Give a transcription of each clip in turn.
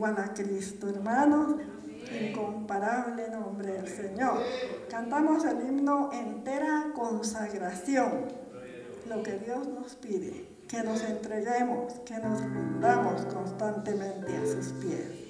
igual a Cristo, hermanos. Incomparable nombre del Señor. Cantamos el himno entera consagración. Lo que Dios nos pide, que nos entreguemos, que nos rindamos constantemente a sus pies.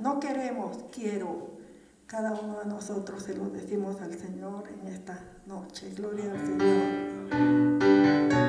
no queremos, quiero. Cada uno de nosotros se lo decimos al Señor en esta noche. Gloria al Señor.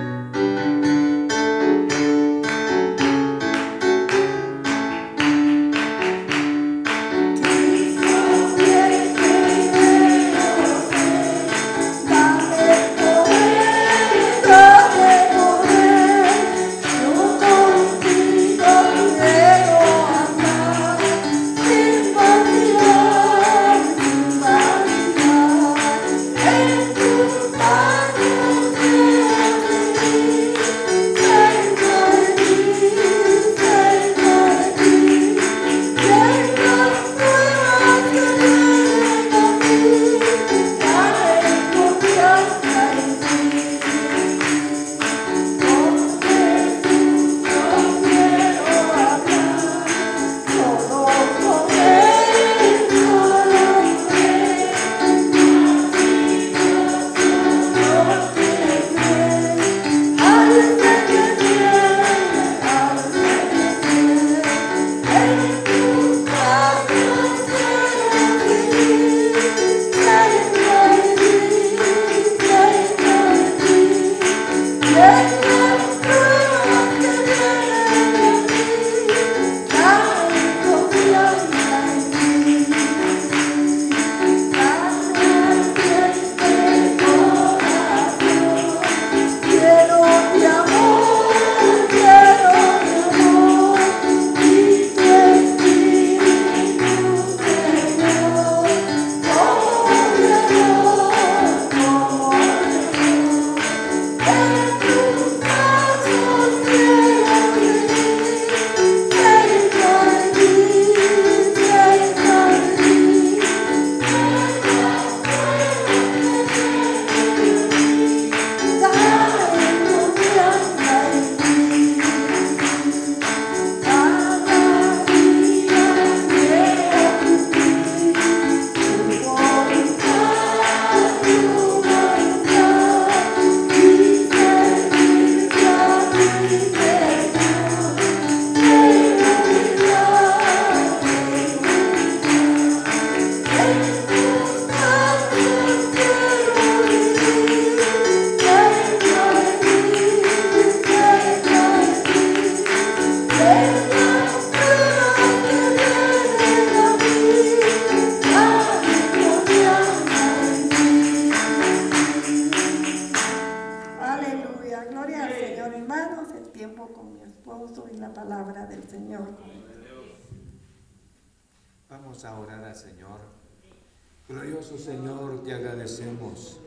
Glorioso Señor, te agradecemos.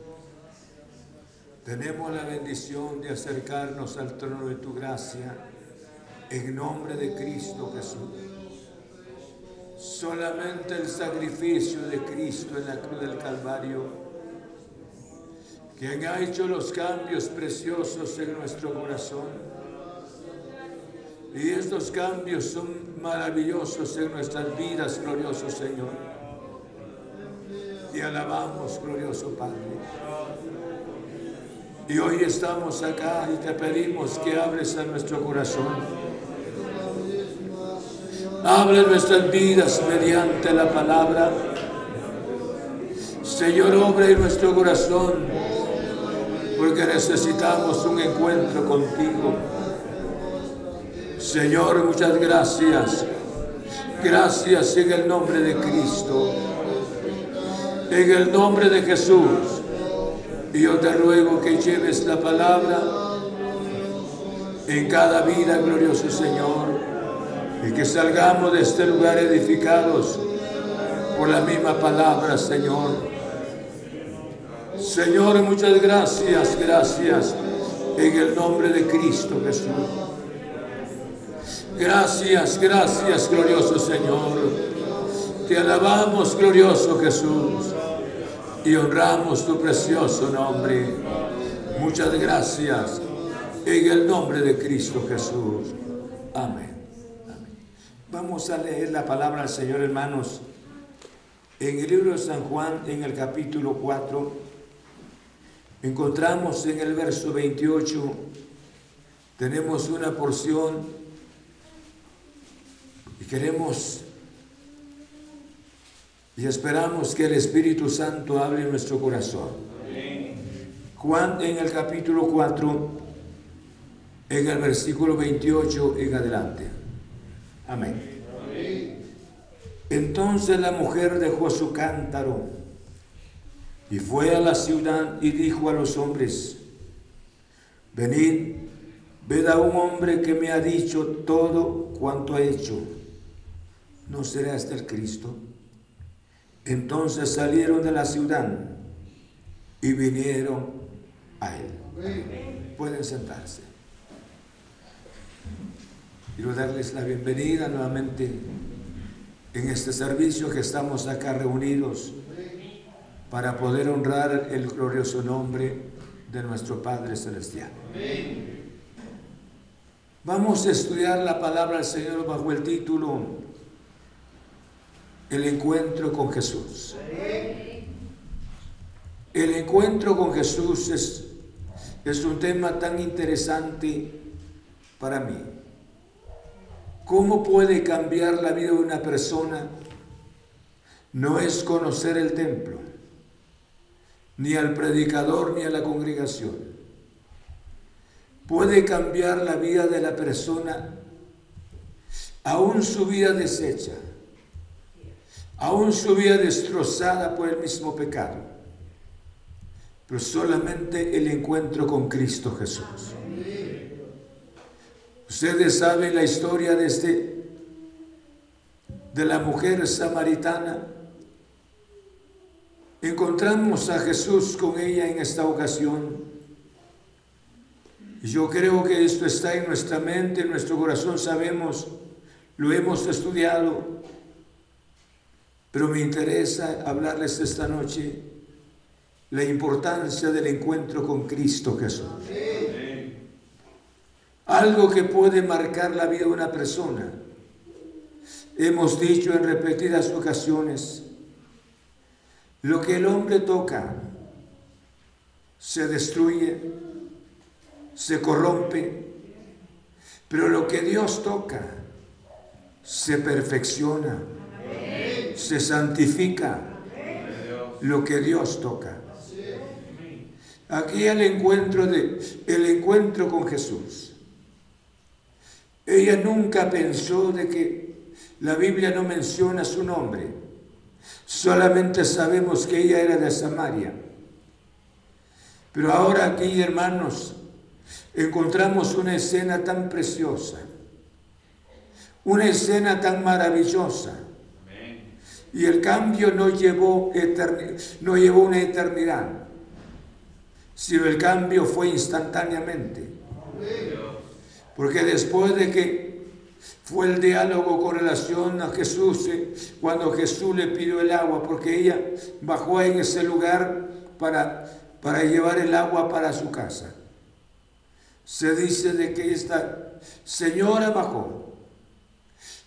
Tenemos la bendición de acercarnos al trono de tu gracia en nombre de Cristo Jesús. Solamente el sacrificio de Cristo en la cruz del Calvario quien ha hecho los cambios preciosos en nuestro corazón. Y estos cambios son maravillosos en nuestras vidas, glorioso Señor. Te alabamos, glorioso Padre. Y hoy estamos acá y te pedimos que abres a nuestro corazón. Abre nuestras vidas mediante la palabra. Señor, obra en nuestro corazón porque necesitamos un encuentro contigo. Señor, muchas gracias. Gracias en el nombre de Cristo. En el nombre de Jesús. Y yo te ruego que lleves la palabra en cada vida, glorioso Señor. Y que salgamos de este lugar edificados por la misma palabra, Señor Señor, muchas gracias, gracias en el nombre de Cristo Jesús. Gracias, gracias, glorioso Señor. Te alabamos, glorioso Jesús, y honramos tu precioso nombre. Muchas gracias en el nombre de Cristo Jesús. Amén. Amén. Vamos a leer la palabra del Señor, hermanos, en el libro de San Juan, en el capítulo 4 encontramos en el verso 28, tenemos una porción y queremos y esperamos que el Espíritu Santo hable en nuestro corazón. Juan en el capítulo 4, en el versículo 28 en adelante. Amén. Entonces la mujer dejó su cántaro y fue a la ciudad y dijo a los hombres, venid, ved a un hombre que me ha dicho todo cuanto ha hecho. ¿No será este el Cristo? Entonces salieron de la ciudad y vinieron a él. Pueden sentarse. Quiero darles la bienvenida nuevamente en este servicio que estamos acá reunidos para poder honrar el glorioso nombre de nuestro Padre Celestial. Vamos a estudiar la palabra del Señor bajo el título El encuentro con Jesús. El encuentro con Jesús es, es un tema tan interesante para mí. ¿Cómo puede cambiar la vida de una persona? No es conocer el templo ni al predicador ni a la congregación. Puede cambiar la vida de la persona, aún su vida deshecha, aún su vida destrozada por el mismo pecado, pero solamente el encuentro con Cristo Jesús. Ustedes saben la historia de, este, de la mujer samaritana Encontramos a Jesús con ella en esta ocasión. Yo creo que esto está en nuestra mente, en nuestro corazón, sabemos, lo hemos estudiado, pero me interesa hablarles esta noche la importancia del encuentro con Cristo Jesús. Algo que puede marcar la vida de una persona. Hemos dicho en repetidas ocasiones, lo que el hombre toca se destruye, se corrompe, pero lo que Dios toca se perfecciona, se santifica lo que Dios toca. Aquí el encuentro de el encuentro con Jesús. Ella nunca pensó de que la Biblia no menciona su nombre. Solamente sabemos que ella era de Samaria. Pero ahora aquí, hermanos, encontramos una escena tan preciosa, una escena tan maravillosa. Y el cambio no llevó, no llevó una eternidad, sino el cambio fue instantáneamente. Porque después de que fue el diálogo con relación a Jesús, eh, cuando Jesús le pidió el agua, porque ella bajó en ese lugar para, para llevar el agua para su casa. Se dice de que esta señora bajó.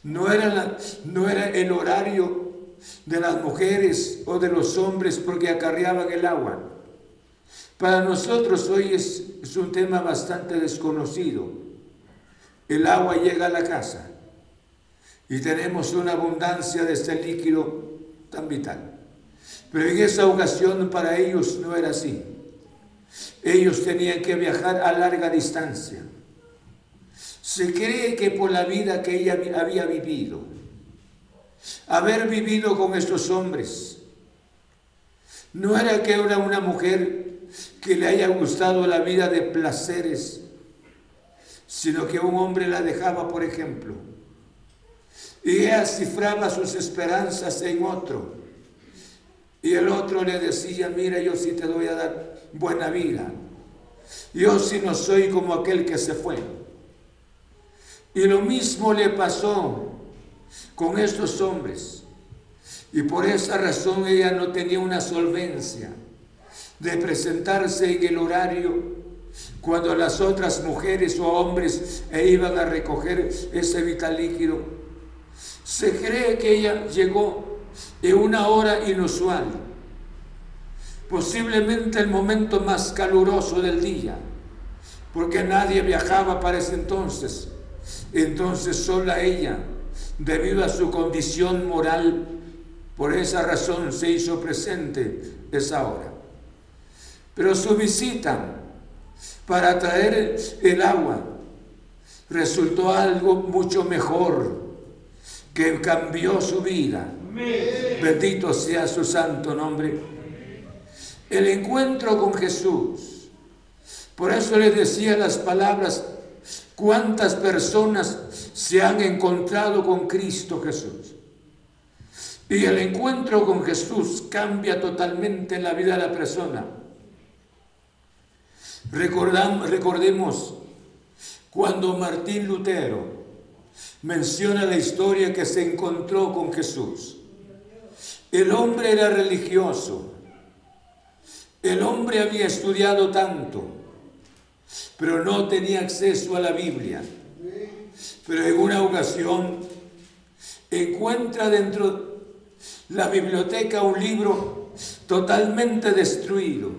No era, no era el horario de las mujeres o de los hombres porque acarreaban el agua. Para nosotros hoy es, es un tema bastante desconocido. El agua llega a la casa y tenemos una abundancia de este líquido tan vital. Pero en esa ocasión para ellos no era así. Ellos tenían que viajar a larga distancia. Se cree que por la vida que ella había vivido, haber vivido con estos hombres, no era que era una mujer que le haya gustado la vida de placeres, sino que un hombre la dejaba, por ejemplo, y ella cifraba sus esperanzas en otro. Y el otro le decía, mira, yo sí te voy a dar buena vida. Yo sí no soy como aquel que se fue. Y lo mismo le pasó con estos hombres. Y por esa razón ella no tenía una solvencia de presentarse en el horario cuando las otras mujeres o hombres e iban a recoger ese vital líquido. Se cree que ella llegó en una hora inusual, posiblemente el momento más caluroso del día, porque nadie viajaba para ese entonces. Entonces sola ella debido a su condición moral. Por esa razón se hizo presente esa hora. Pero su visita para traer el agua resultó algo mucho mejor que cambió su vida. Bendito sea su santo nombre. El encuentro con Jesús. Por eso le decía las palabras ¿Cuántas personas se han encontrado con Cristo Jesús? Y el encuentro con Jesús cambia totalmente la vida de la persona. recordemos cuando Martín Lutero menciona la historia que se encontró con Jesús. El hombre era religioso. El hombre había estudiado tanto pero no tenía acceso a la Biblia. Pero en una ocasión encuentra dentro de la biblioteca un libro totalmente destruido,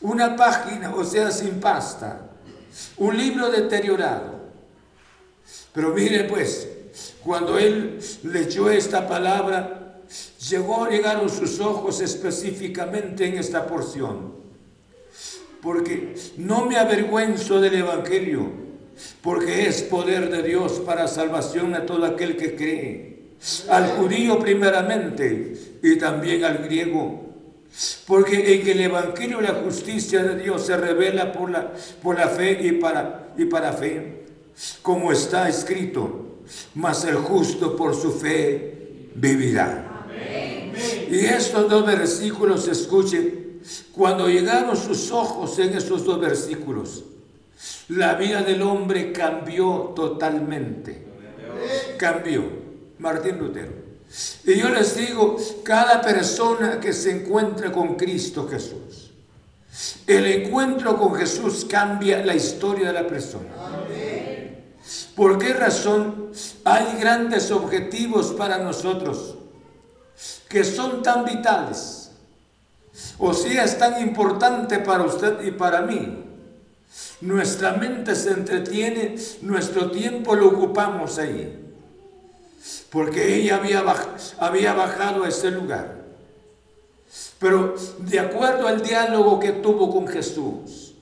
una página, o sea, sin pasta, un libro deteriorado. Pero mire pues, cuando él leyó esta palabra, llegó, llegaron sus ojos específicamente en esta porción porque no me avergüenzo del Evangelio, porque es poder de Dios para salvación a todo aquel que cree, al judío primeramente y también al griego. Porque en el Evangelio la justicia de Dios se revela por la, por la fe y para, y para fe, como está escrito, mas el justo por su fe vivirá. Y estos dos versículos escuchen cuando llegaron sus ojos en esos dos versículos, la vida del hombre cambió totalmente. Cambió. Martín Lutero. Y yo les digo, cada persona que se encuentra con Cristo Jesús, el encuentro con Jesús cambia la historia de la persona. ¿Por qué razón hay grandes objetivos para nosotros que son tan vitales? O sea, es tan importante para usted y para mí. Nuestra mente se entretiene, nuestro tiempo lo ocupamos ahí. Porque ella había, había bajado a ese lugar. Pero de acuerdo al diálogo que tuvo con Jesús,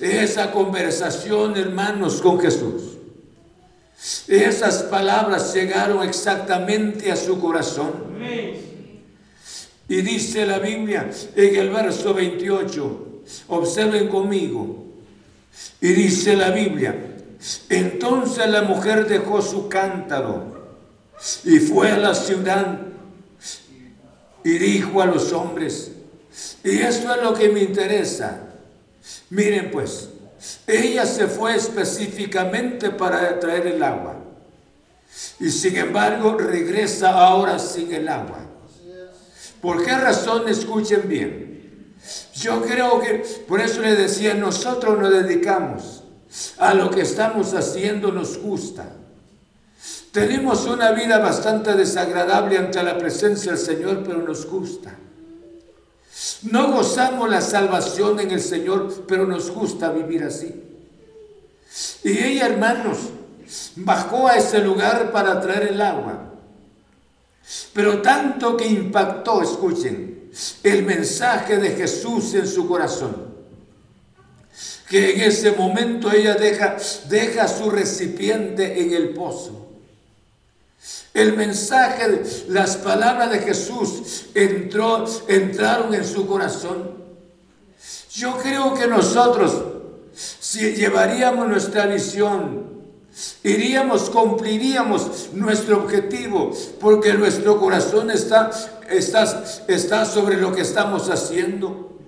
esa conversación, hermanos, con Jesús, esas palabras llegaron exactamente a su corazón. Y dice la Biblia en el verso 28, observen conmigo, Y dice la Biblia, entonces la mujer dejó su cántaro y fue a la ciudad y dijo a los hombres, y esto es lo que me interesa, miren pues, ella se fue específicamente para traer el agua. Y sin embargo regresa ahora sin el agua. ¿Por qué razón? Escuchen bien. Yo creo que, por eso le decía, nosotros nos dedicamos a lo que estamos haciendo, nos gusta. Tenemos una vida bastante desagradable ante la presencia del Señor, pero nos gusta. No gozamos la salvación en el Señor, pero nos gusta vivir así. Y ella, hermanos, bajó a ese lugar para traer el agua. Pero tanto que impactó, escuchen, el mensaje de Jesús en su corazón, que en ese momento ella deja, deja su recipiente en el pozo. El mensaje, las palabras de Jesús entró, entraron en su corazón. Yo creo que nosotros, si llevaríamos nuestra visión, iríamos, cumpliríamos nuestro objetivo, porque nuestro corazón está, está, está sobre lo que estamos haciendo.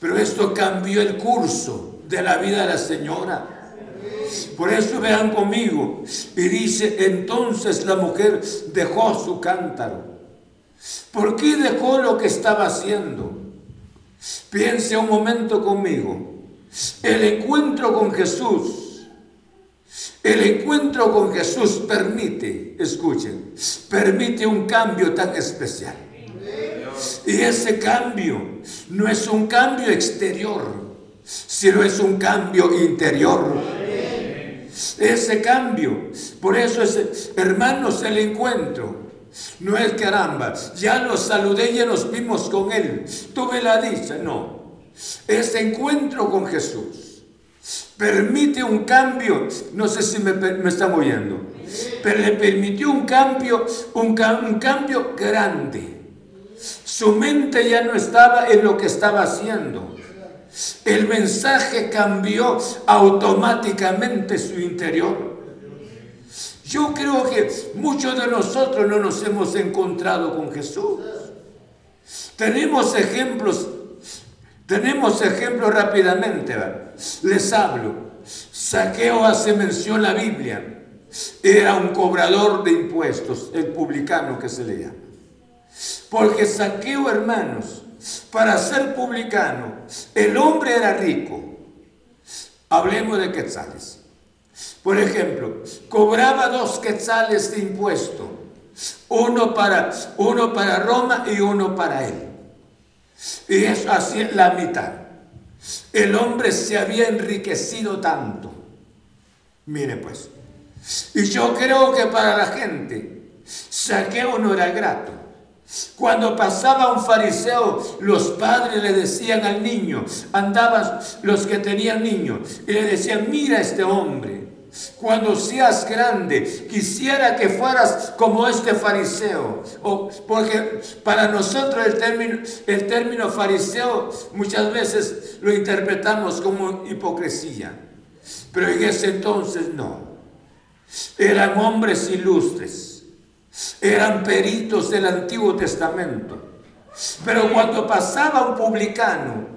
Pero esto cambió el curso de la vida de la señora. Por eso vean conmigo. Y dice, entonces la mujer dejó su cántaro. ¿Por qué dejó lo que estaba haciendo? Piense un momento conmigo. El encuentro con Jesús, el encuentro con Jesús permite, escuchen, permite un cambio tan especial. Y ese cambio no es un cambio exterior, sino es un cambio interior ese cambio. Por eso, es, hermanos, el encuentro. No es caramba, ya lo saludé, ya nos vimos con él. Tuve la dicha, no. Ese encuentro con Jesús permite un cambio. No sé si me, me están oyendo, pero le permitió un cambio, un, un cambio grande. Su mente ya no estaba en lo que estaba haciendo el mensaje cambió automáticamente su interior. Yo creo que muchos de nosotros no nos hemos encontrado con Jesús. Tenemos ejemplos, tenemos ejemplos rápidamente. Les hablo. Saqueo hace mención la Biblia. Era un cobrador de impuestos, el publicano que se le llama. Porque Saqueo, hermanos, para ser publicano, el hombre era rico. Hablemos de quetzales. Por ejemplo, cobraba dos quetzales de impuesto, uno para, uno para Roma y uno para él. Y eso así la mitad. El hombre se había enriquecido tanto. Mire pues. Y yo creo que para la gente, saqueo no era grato. Cuando pasaba un fariseo, los padres le decían al niño, andaban los que tenían niños, y le decían, mira este hombre, cuando seas grande, quisiera que fueras como este fariseo. Porque para nosotros el término, el término fariseo muchas veces lo interpretamos como hipocresía. Pero en ese entonces no. Eran hombres ilustres eran peritos del Antiguo Testamento. Pero cuando pasaba un publicano,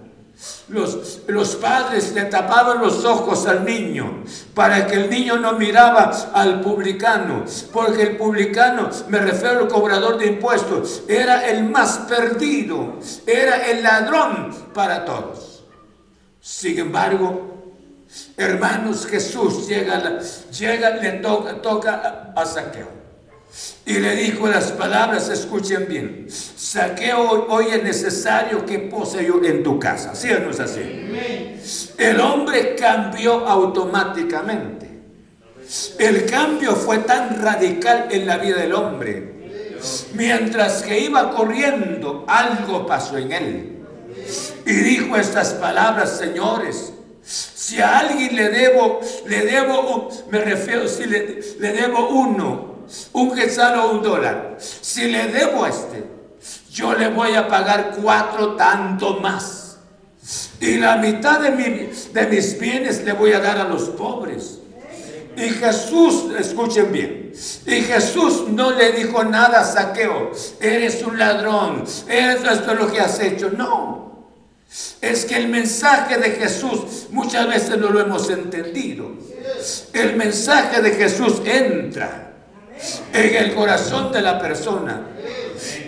los, los, padres le tapaban los ojos al niño para que el niño no miraba al publicano, porque el publicano, me refiero al cobrador de impuestos, era el más perdido, era el ladrón para todos. Sin embargo, hermanos, Jesús llega, llega le toca, toca a Saqueo. Y le dijo las palabras, escuchen bien, saqueo hoy es necesario que pose yo en tu casa. ¿Sí no es así? El hombre cambió automáticamente. El cambio fue tan radical en la vida del hombre. Mientras que iba corriendo, algo pasó en él. Y dijo estas palabras, señores, si a alguien le debo, le debo, me refiero, si le debo uno, un quetzal o un dólar. Si le debo a este, yo le voy a pagar cuatro tanto más. Y la mitad de, de mis bienes le voy a dar a los pobres. Y Jesús, escuchen bien, y Jesús no le dijo nada a Saqueo, eres un ladrón, eres esto es lo que has hecho. No, es que el mensaje de Jesús muchas veces no lo hemos entendido. El mensaje de Jesús entra en el corazón de la persona.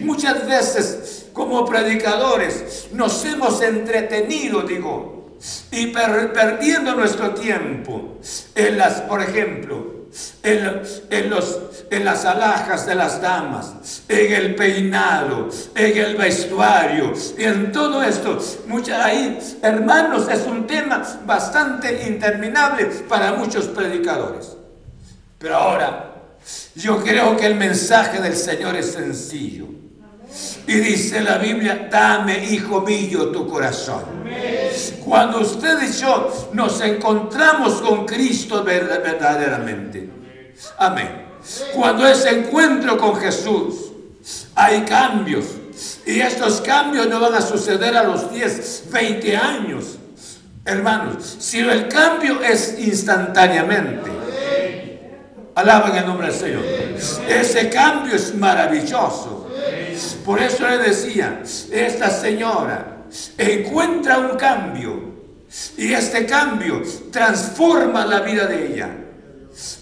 Muchas veces como predicadores nos hemos entretenido, digo, y perdiendo nuestro tiempo en las, por ejemplo, en, los, en las alhajas de las damas, en el peinado, en el vestuario, en todo esto. Mucha, ahí, hermanos, es un tema bastante interminable para muchos predicadores. Pero ahora, yo creo que el mensaje del Señor es sencillo. Y dice la Biblia, dame, hijo mío, tu corazón. Cuando usted y yo nos encontramos con Cristo verdaderamente. Amén. Cuando ese encuentro con Jesús, hay cambios. Y estos cambios no van a suceder a los 10, 20 años. Hermanos, sino el cambio es instantáneamente. Alaban el nombre del Señor. Ese cambio es maravilloso. Por eso le decía, esta señora encuentra un cambio y este cambio transforma la vida de ella.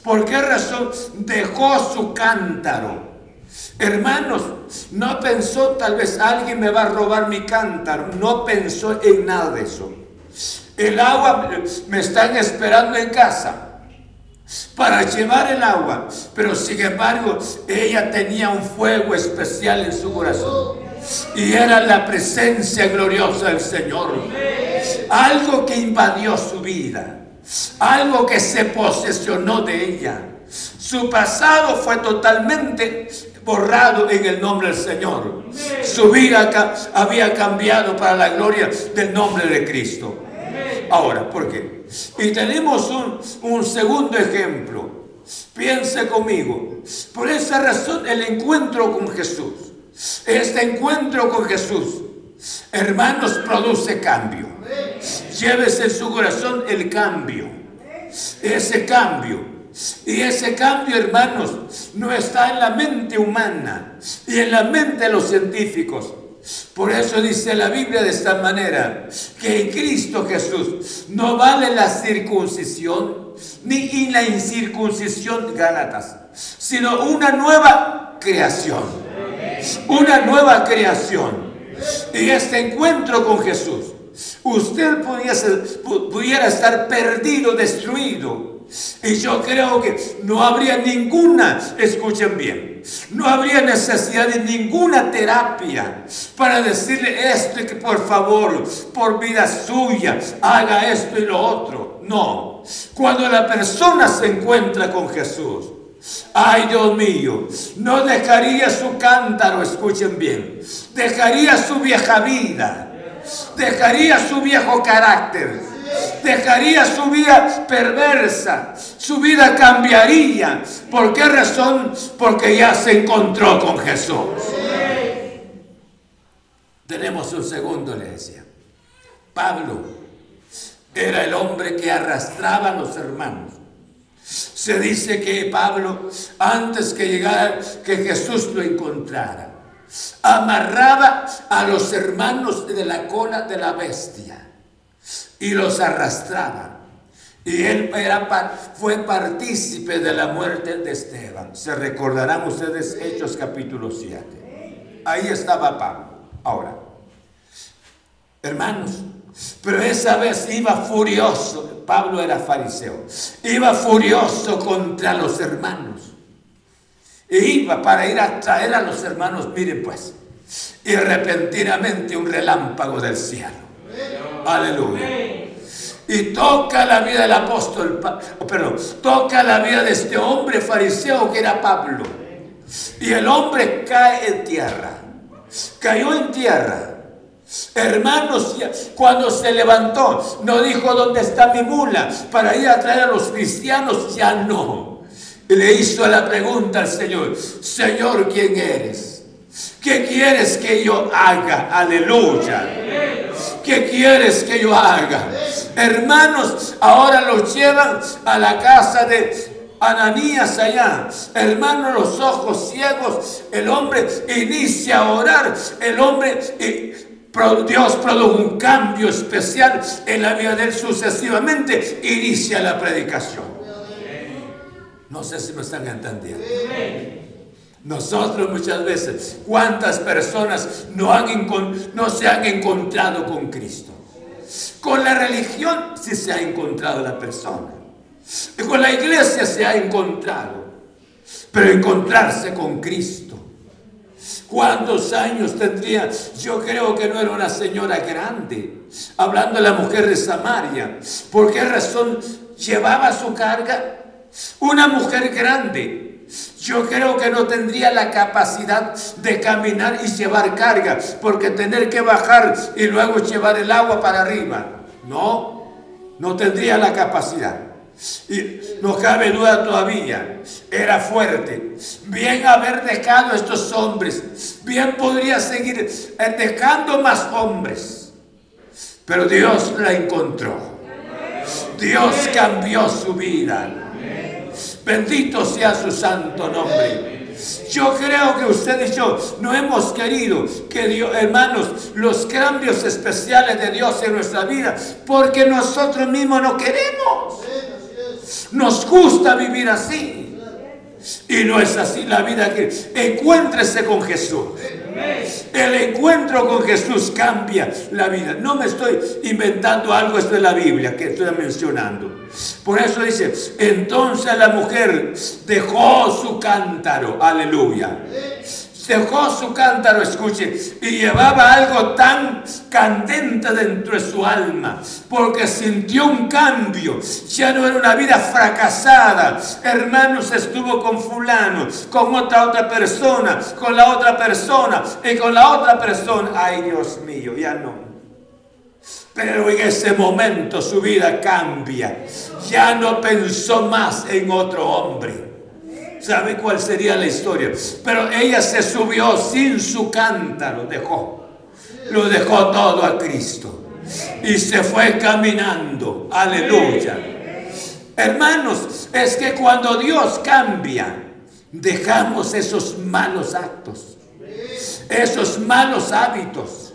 ¿Por qué razón dejó su cántaro? Hermanos, no pensó tal vez alguien me va a robar mi cántaro. No pensó en nada de eso. El agua me están esperando en casa para llevar el agua. Pero sin embargo, ella tenía un fuego especial en su corazón. Y era la presencia gloriosa del Señor. Algo que invadió su vida. Algo que se posesionó de ella. Su pasado fue totalmente borrado en el nombre del Señor. Su vida había cambiado para la gloria del nombre de Cristo. Ahora, ¿por qué? Y tenemos un, segundo ejemplo. Piense conmigo. Por esa razón el encuentro con Jesús. Este encuentro con Jesús, hermanos, produce cambio. Llévese en su corazón el cambio. Ese cambio. Y ese cambio, hermanos, no está en la mente humana y en la mente de los científicos. Por eso dice la Biblia de esta manera, que en Cristo Jesús no vale la circuncisión ni la incircuncisión Gálatas, sino una nueva creación. Una nueva creación. Y este encuentro con Jesús, usted pudiera estar perdido, destruido, y yo creo que no habría ninguna, escuchen bien, no habría necesidad de ninguna terapia para decirle esto y que por favor, por vida suya, haga esto y lo otro. No, cuando la persona se encuentra con Jesús, Ay, Dios mío, no dejaría su cántaro, escuchen bien, dejaría su vieja vida, dejaría su viejo carácter, dejaría su vida perversa, su vida cambiaría. ¿Por qué razón? Porque ya se encontró con Jesús. Tenemos un segundo, le decía. Pablo era el hombre que arrastraba a los hermanos. Se dice que Pablo, antes que llegara, que Jesús lo encontrara, amarraba a los hermanos de la cola de la bestia y los arrastraba. Y él era, fue partícipe de la muerte de Esteban. Se recordarán ustedes Hechos capítulo 7. Ahí estaba Pablo. Ahora, hermanos, pero esa vez iba furioso. Pablo era fariseo. Iba furioso contra los hermanos. E iba para ir a traer a los hermanos, miren pues, y repentinamente un relámpago del cielo Aleluya. Y toca la vida del apóstol, perdón, toca la vida de este hombre fariseo que era Pablo. Y el hombre cae en tierra. Cayó en tierra. Hermanos, cuando se levantó, no dijo dónde está mi mula para ir a traer a los cristianos, ya no. Y le hizo la pregunta al Señor, Señor, ¿quién eres? ¿Qué quieres que yo haga? Aleluya. ¿Qué quieres que yo haga? Hermanos, ahora los llevan a la casa de Ananías allá, hermano, los ojos ciegos, el hombre inicia a orar, el hombre, Dios produjo un cambio especial en la vida de él sucesivamente, inicia la predicación. No sé si me están entendiendo. Nosotros muchas veces, ¿cuántas personas no, se han encontrado con Cristo? Con la religión sí se ha encontrado la persona. Y con la iglesia se ha encontrado. Pero encontrarse con Cristo. ¿Cuántos años tendría? Yo creo que no era una señora grande. Hablando de la mujer de Samaria. ¿Por qué razón llevaba su carga? Una mujer grande yo creo que no tendría la capacidad de caminar y llevar carga, porque tener que bajar y luego llevar el agua para arriba, no, no tendría la capacidad. Y no cabe duda todavía, era fuerte. Bien haber dejado a estos hombres, bien podría seguir eh, dejando más hombres, pero Dios la encontró. Dios cambió su vida. Bendito sea su santo nombre. Yo creo que usted y yo no hemos querido que Dios, hermanos, los cambios especiales de Dios en nuestra vida, porque nosotros mismos no queremos. Nos gusta vivir así. Y no es así la vida que encuéntrese con Jesús. El encuentro con Jesús cambia la vida. No me estoy inventando algo, esto de la Biblia que estoy mencionando. Por eso dice, entonces la mujer dejó su cántaro, aleluya dejó su cántaro, escuche, y llevaba algo tan candente dentro de su alma, porque sintió un cambio. Ya no era una vida fracasada. Hermanos, estuvo con fulano, con otra otra persona, con la otra persona y con la otra persona. Ay, Dios mío, ya no. Pero en ese momento su vida cambia. Ya no pensó más en otro hombre ¿Sabe cuál sería la historia? Pero ella se subió sin su cántaro, dejó. Lo dejó todo a Cristo. Y se fue caminando. Aleluya. Hermanos, es que cuando Dios cambia, dejamos esos malos actos, esos malos hábitos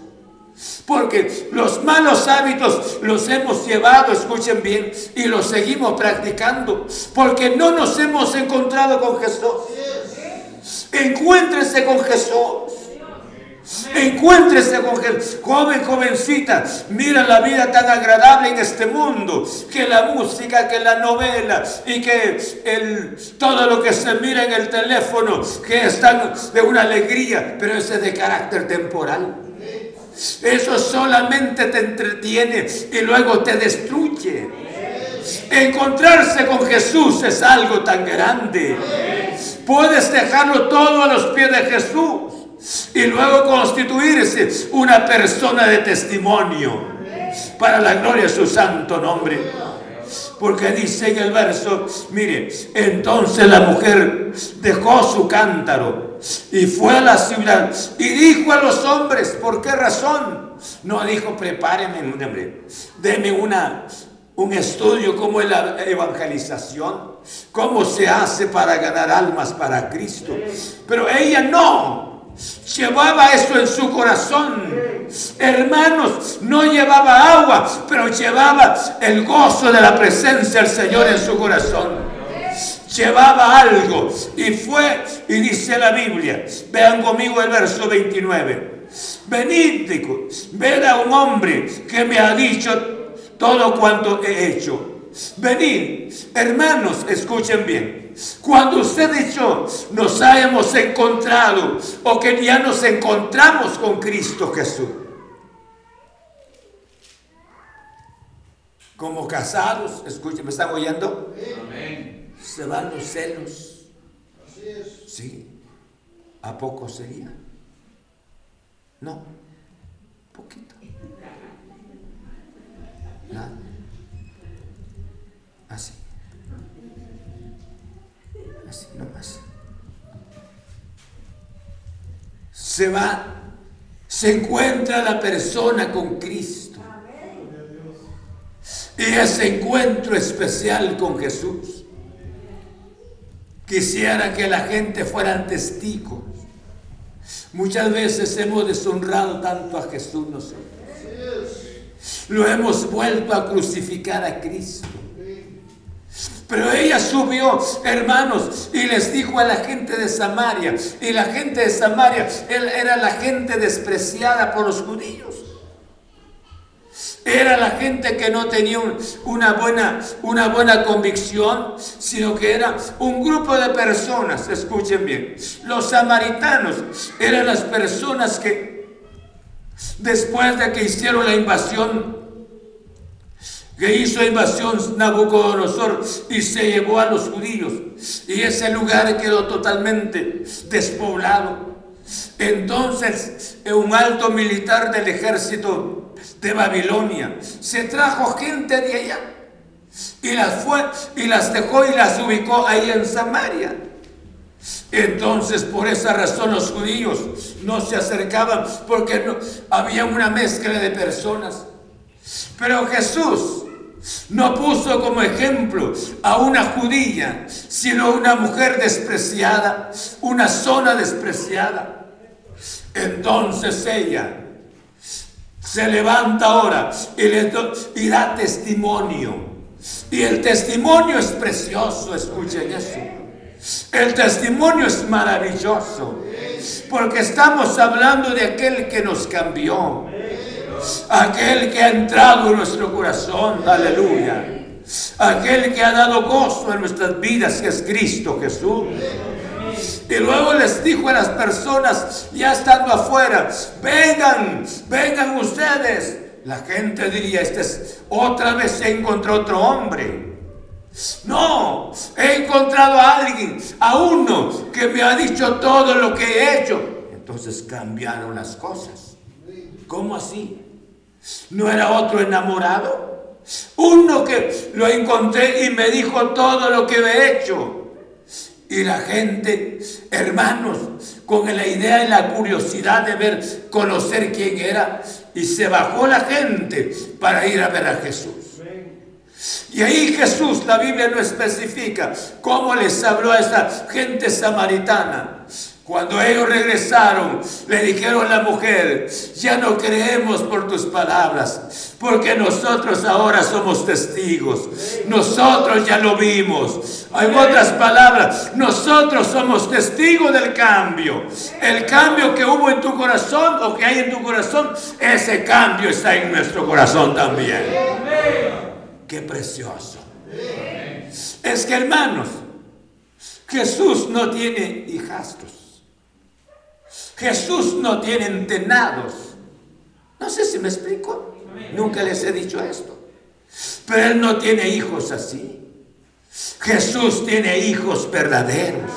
porque los malos hábitos los hemos llevado, escuchen bien, y los seguimos practicando. Porque no nos hemos encontrado con Jesús. Encuéntrese con Jesús. Encuéntrese con Jesús. Joven, jovencita, mira la vida tan agradable en este mundo. Que la música, que la novela y que el, todo lo que se mira en el teléfono, que están de una alegría, pero ese es de carácter temporal. Eso solamente te entretiene y luego te destruye. Encontrarse con Jesús es algo tan grande. Puedes dejarlo todo a los pies de Jesús y luego constituirse una persona de testimonio para la gloria de su santo nombre. Porque dice en el verso, mire, entonces la mujer dejó su cántaro y fue a la ciudad y dijo a los hombres, ¿por qué razón? No dijo, prepárenme, hombre, denme una, un estudio como es la evangelización, cómo se hace para ganar almas para Cristo. Pero ella no, Llevaba eso en su corazón. Hermanos, no llevaba agua, pero llevaba el gozo de la presencia del Señor en su corazón. Llevaba algo y fue, y dice la Biblia, vean conmigo el verso 29. Venid, ved a un hombre que me ha dicho todo cuanto he hecho. Venid, hermanos, escuchen bien. Cuando usted y yo nos hayamos encontrado o que ya nos encontramos con Cristo Jesús. Como casados, escuchen, ¿me están oyendo? Se van los celos. Sí. ¿A poco sería? No. Poquito. Nada. Así se va, se encuentra la persona con Cristo. Y ese encuentro especial con Jesús. Quisiera que la gente fueran testigos. Muchas veces hemos deshonrado tanto a Jesús nosotros. Lo hemos vuelto a crucificar a Cristo. Pero ella subió, hermanos, y les dijo a la gente de Samaria, y la gente de Samaria él era la gente despreciada por los judíos. Era la gente que no tenía una buena, una buena convicción, sino que era un grupo de personas, escuchen bien, los samaritanos eran las personas que después de que hicieron la invasión que hizo invasión Nabucodonosor y se llevó a los judíos. Y ese lugar quedó totalmente despoblado. Entonces, un alto militar del ejército de Babilonia se trajo gente de allá y las fue y las dejó y las ubicó ahí en Samaria. Entonces, por esa razón los judíos no se acercaban porque no, había una mezcla de personas. Pero Jesús no puso como ejemplo a una judía, sino una mujer despreciada, una zona despreciada. Entonces ella se levanta ahora y, le y da testimonio. Y el testimonio es precioso, escuchen eso. El testimonio es maravilloso, porque estamos hablando de aquel que nos cambió aquel que ha entrado en nuestro corazón, aleluya. Aquel que ha dado gozo en nuestras vidas, que es Cristo Jesús. Y luego les dijo a las personas, ya estando afuera, vengan, vengan ustedes. La gente diría, este es, otra vez se encontró otro hombre. No, he encontrado a alguien, a uno que me ha dicho todo lo que he hecho. Entonces cambiaron las cosas. ¿Cómo así? ¿No era otro enamorado? Uno que lo encontré y me dijo todo lo que he hecho. Y la gente, hermanos, con la idea y la curiosidad de ver, conocer quién era, y se bajó la gente para ir a ver a Jesús. Y ahí Jesús, la Biblia no especifica cómo les habló a esa gente samaritana. Cuando ellos regresaron, le dijeron a la mujer, ya no creemos por tus palabras, porque nosotros ahora somos testigos, nosotros ya lo vimos. Hay otras palabras, nosotros somos testigos del cambio. El cambio que hubo en tu corazón o que hay en tu corazón, ese cambio está en nuestro corazón también. Qué precioso. Es que hermanos, Jesús no tiene hijastros. Jesús no tiene entenados. No sé si me explico. Nunca les he dicho esto. Pero Él no tiene hijos así. Jesús tiene hijos verdaderos.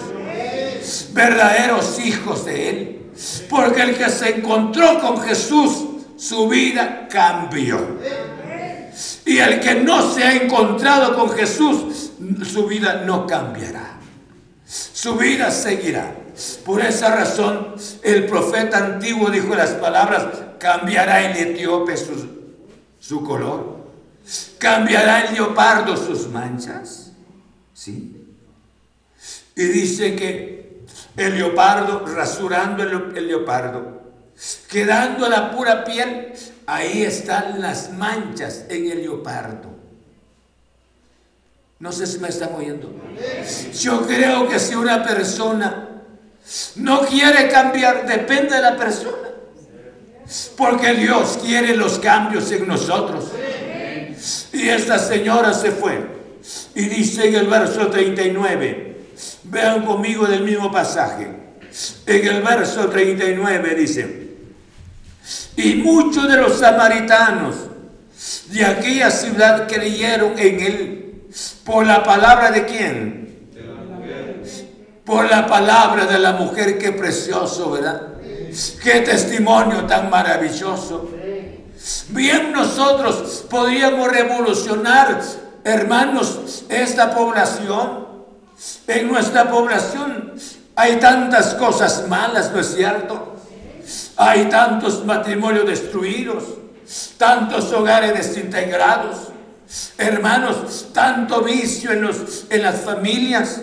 Verdaderos hijos de Él. Porque el que se encontró con Jesús, su vida cambió. Y el que no se ha encontrado con Jesús, su vida no cambiará. Su vida seguirá. Por esa razón, el profeta antiguo dijo las palabras, cambiará el etíope su, color, cambiará el leopardo sus manchas. ¿Sí? Y dice que el leopardo, rasurando el, el leopardo, quedando la pura piel, ahí están las manchas en el leopardo. No sé si me están oyendo. Yo creo que si una persona no quiere cambiar, depende de la persona. Porque Dios quiere los cambios en nosotros. Y esta señora se fue. Y dice en el verso 39, vean conmigo del mismo pasaje. En el verso 39 dice, y muchos de los samaritanos de aquella ciudad creyeron en él por la palabra de quién? por la palabra de la mujer, qué precioso, ¿verdad? Qué testimonio tan maravilloso. Bien nosotros podríamos revolucionar, hermanos, esta población. En nuestra población hay tantas cosas malas, ¿no es cierto? Hay tantos matrimonios destruidos, tantos hogares desintegrados, hermanos, tanto vicio en, los, en las familias.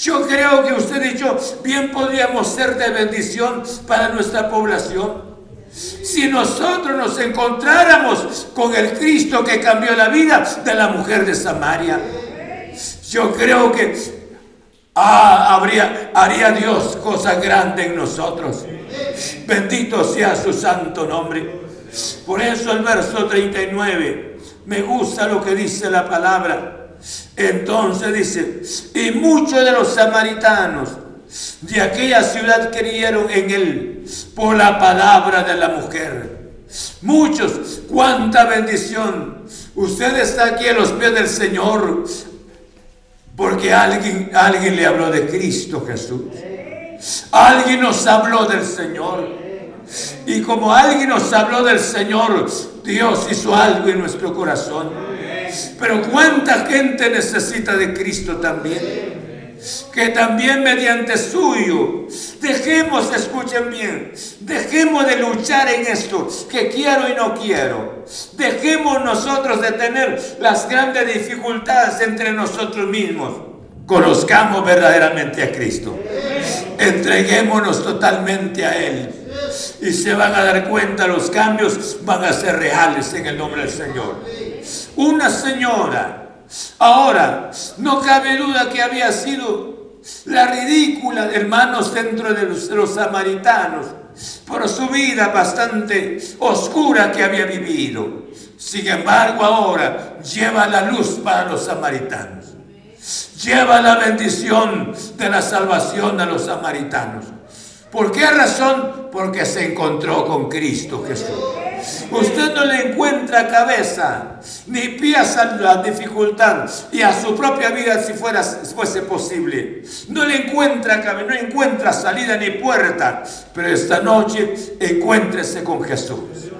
Yo creo que usted y yo bien podríamos ser de bendición para nuestra población. Si nosotros nos encontráramos con el Cristo que cambió la vida de la mujer de Samaria, yo creo que ah, habría, haría Dios cosas grandes en nosotros. Bendito sea su santo nombre. Por eso el verso 39, me gusta lo que dice la palabra. Entonces dice, y muchos de los samaritanos de aquella ciudad creyeron en él por la palabra de la mujer. Muchos, cuánta bendición. Usted está aquí a los pies del Señor porque alguien, alguien le habló de Cristo Jesús. Alguien nos habló del Señor. Y como alguien nos habló del Señor, Dios hizo algo en nuestro corazón. Pero cuánta gente necesita de Cristo también. Que también mediante suyo dejemos, escuchen bien, dejemos de luchar en esto, que quiero y no quiero. Dejemos nosotros de tener las grandes dificultades entre nosotros mismos. Conozcamos verdaderamente a Cristo. Entreguémonos totalmente a Él y se van a dar cuenta, los cambios van a ser reales en el nombre del Señor. Una señora, ahora, no cabe duda que había sido la ridícula, hermanos, dentro de los, de los samaritanos, por su vida bastante oscura que había vivido. Sin embargo, ahora lleva la luz para los samaritanos. Lleva la bendición de la salvación a los samaritanos. ¿Por qué razón? Porque se encontró con Cristo Jesús. Usted no le encuentra cabeza ni pies a la dificultad y a su propia vida si fuera, fuese posible. No le encuentra cabeza, no encuentra salida ni puerta. Pero esta noche encuéntrese con Jesús.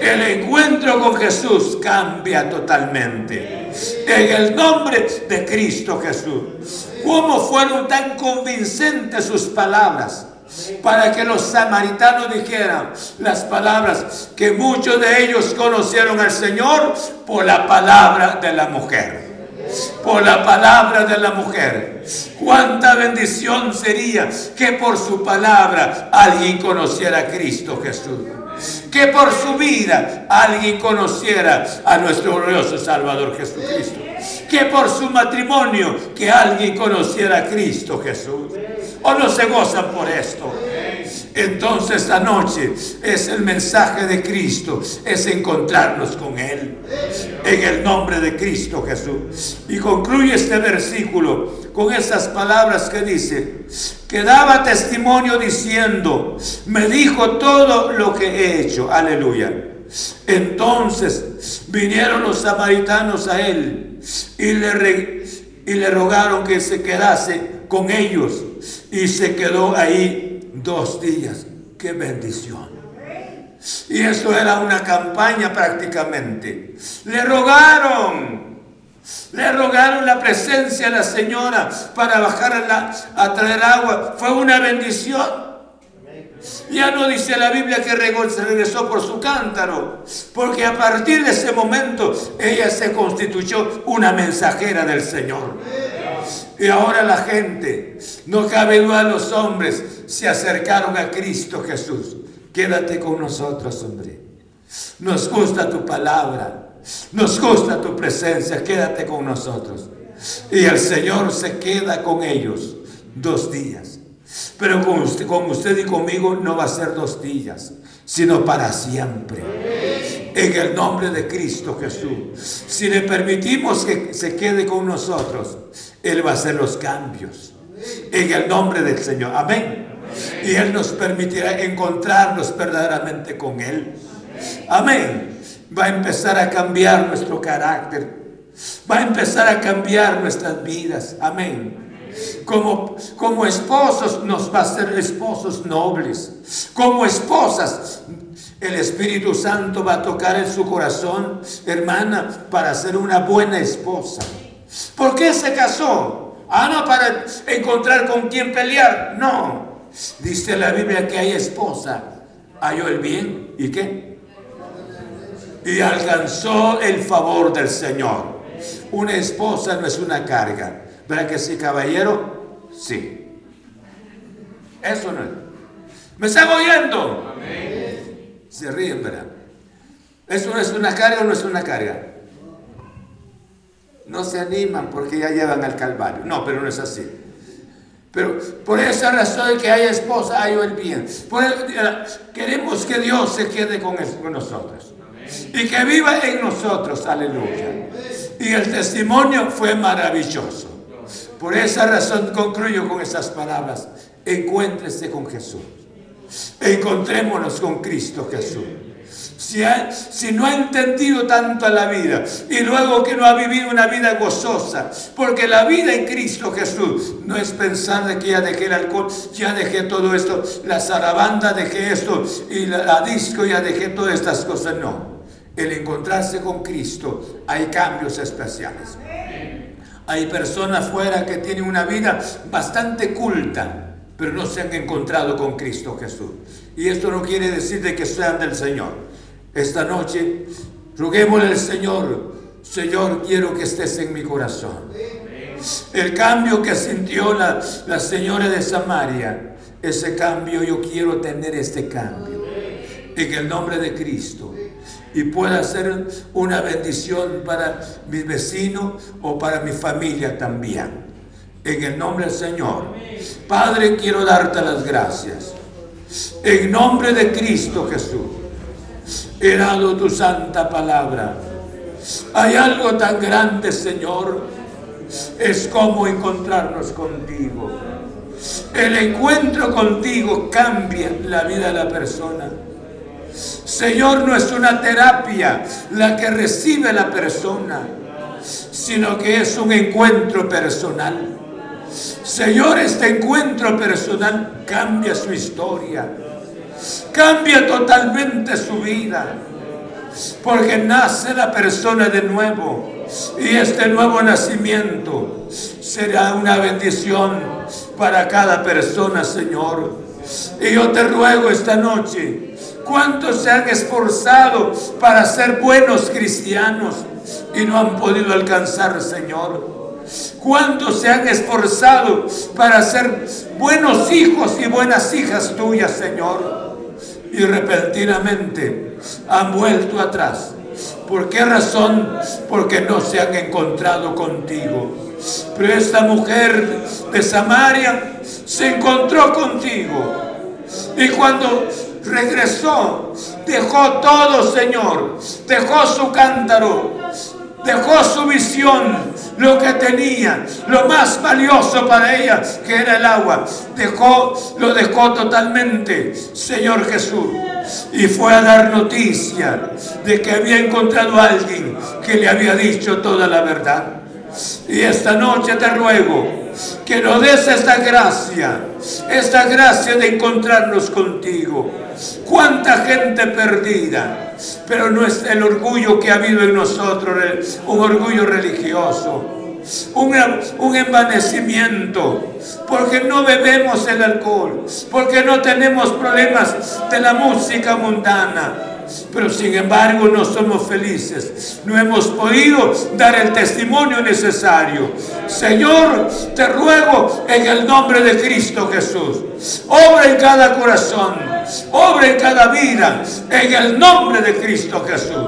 El encuentro con Jesús cambia totalmente. En el nombre de Cristo Jesús. ¿Cómo fueron tan convincentes sus palabras? Para que los samaritanos dijeran las palabras que muchos de ellos conocieron al Señor por la palabra de la mujer. Por la palabra de la mujer. Cuánta bendición sería que por su palabra alguien conociera a Cristo Jesús. Que por su vida alguien conociera a nuestro glorioso Salvador Jesucristo. Que por su matrimonio que alguien conociera a Cristo Jesús o no se gozan por esto. Entonces esta noche es el mensaje de Cristo, es encontrarnos con Él. En el nombre de Cristo Jesús. Y concluye este versículo con esas palabras que dice, que daba testimonio diciendo, me dijo todo lo que he hecho. Aleluya. Entonces vinieron los samaritanos a Él y le, y le rogaron que se quedase con ellos y se quedó ahí dos días. ¡Qué bendición! Y eso era una campaña prácticamente. Le rogaron, le rogaron la presencia de la señora para bajar a, traer agua. Fue una bendición. Ya no dice la Biblia que regresó por su cántaro, porque a partir de ese momento ella se constituyó una mensajera del Señor. Y ahora la gente, no cabe duda, los hombres se acercaron a Cristo Jesús. Quédate con nosotros, hombre. Nos gusta tu palabra, nos gusta tu presencia, quédate con nosotros. Y el Señor se queda con ellos dos días. Pero con usted, con usted y conmigo no va a ser dos días, sino para siempre. En el nombre de Cristo Jesús. Si le permitimos que se quede con nosotros, él va a hacer los cambios. En el nombre del Señor. Amén. Y Él nos permitirá encontrarnos verdaderamente con Él. Amén. Va a empezar a cambiar nuestro carácter. Va a empezar a cambiar nuestras vidas. Amén. Como, como esposos nos va a ser esposos nobles. Como esposas, el Espíritu Santo va a tocar en su corazón, hermana, para ser una buena esposa. ¿Por qué se casó? Ah, no, para encontrar con quién pelear. No. Dice la Biblia que hay esposa halló el bien y qué? Y alcanzó el favor del Señor. Una esposa no es una carga. ¿Verdad que sí, caballero? Sí. Eso no es. ¿Me están oyendo? Se ríen, ¿verdad? ¿Eso no es una carga o no es una carga? No se animan porque ya llevan al Calvario. No, pero no es así. Pero por esa razón que haya esposa, hay el bien. queremos que Dios se quede con, nosotros. Y que viva en nosotros. Aleluya. Y el testimonio fue maravilloso. Por esa razón concluyo con estas palabras. Encuéntrese con Jesús. Encontrémonos con Cristo Jesús. Si, no ha entendido tanto a la vida y luego que no ha vivido una vida gozosa, porque la vida en Cristo Jesús no es pensar de que ya dejé el alcohol, ya dejé todo esto, la zarabanda dejé esto y la, disco ya dejé todas estas cosas, no. El encontrarse con Cristo hay cambios especiales. Hay personas fuera que tienen una vida bastante culta, pero no se han encontrado con Cristo Jesús. Y esto no quiere decir de que sean del Señor. Esta noche, roguémosle al Señor, Señor, quiero que estés en mi corazón. El cambio que sintió la, señora de Samaria, ese cambio yo quiero tener este cambio. En el nombre de Cristo. Y pueda ser una bendición para mis vecinos o para mi familia también. En el nombre del Señor. Padre, quiero darte las gracias. En nombre de Cristo Jesús he dado tu santa palabra. Hay algo tan grande, Señor, es como encontrarnos contigo. El encuentro contigo cambia la vida de la persona. Señor, no es una terapia la que recibe la persona, sino que es un encuentro personal. Señor, este encuentro personal cambia su historia Cambia totalmente su vida. Porque nace la persona de nuevo. Y este nuevo nacimiento será una bendición para cada persona, Señor. Y yo te ruego esta noche, ¿cuántos se han esforzado para ser buenos cristianos y no han podido alcanzar, Señor? ¿Cuántos se han esforzado para ser buenos hijos y buenas hijas tuyas, Señor? Y repentinamente han vuelto atrás. ¿Por qué razón? Porque no se han encontrado contigo. Pero esta mujer de Samaria se encontró contigo. Y cuando regresó, dejó todo, Señor. Dejó su cántaro, dejó su visión, lo que tenía, lo más valioso para ella, que era el agua. Dejó, lo dejó totalmente, Señor Jesús. Y fue a dar noticia de que había encontrado a alguien que le había dicho toda la verdad. Y esta noche te ruego que nos des esta gracia, esta gracia de encontrarnos contigo. Cuánta gente perdida, pero no es el orgullo que ha habido en nosotros, un orgullo religioso. Un, un, envanecimiento, porque no bebemos el alcohol, porque no tenemos problemas de la música mundana, pero sin embargo no somos felices. No hemos podido dar el testimonio necesario. Señor, te ruego en el nombre de Cristo Jesús. Obra en cada corazón, obra en cada vida, en el nombre de Cristo Jesús.